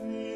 oh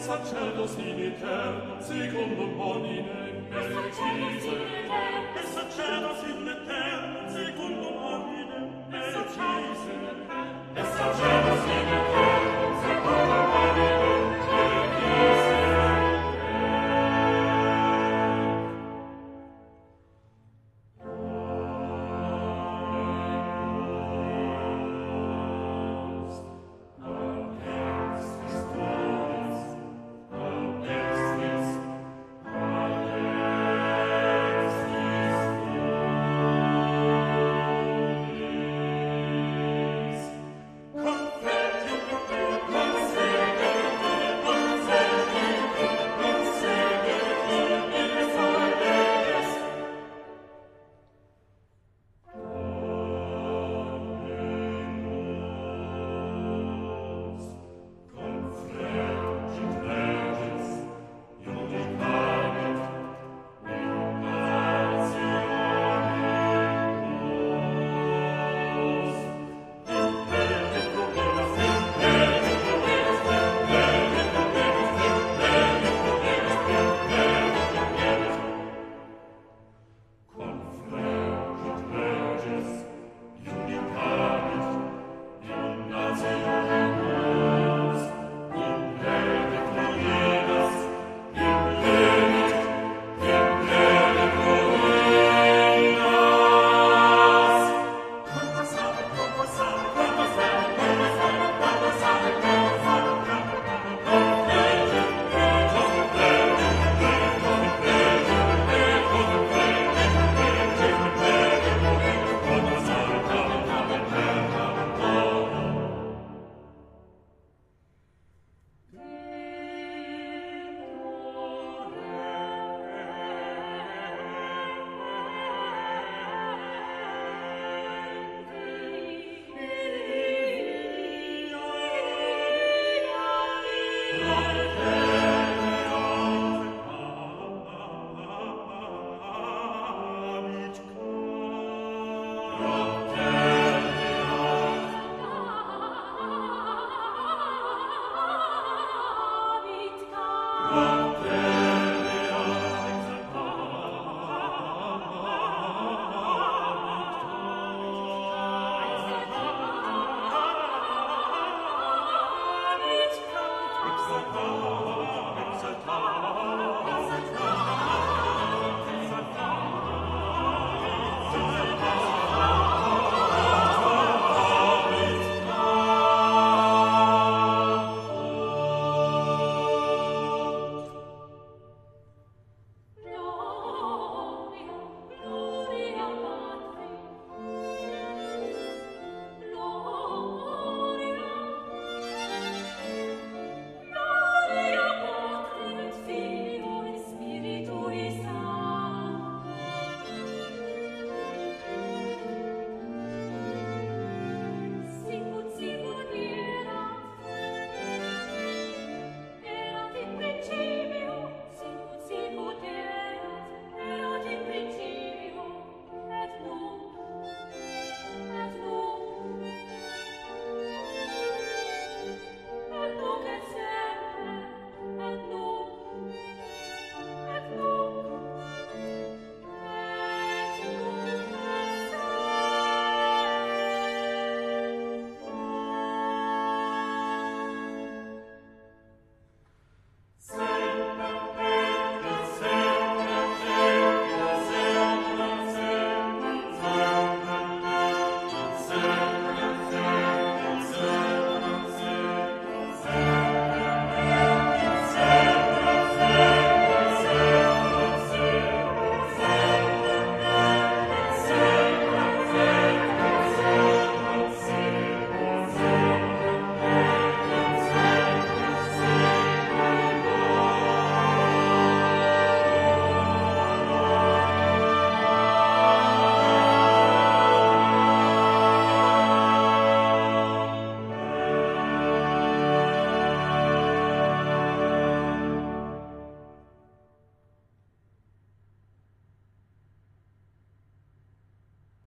sacerdos in eterno, secundum monine, mercifise, il sacerdos in eterno,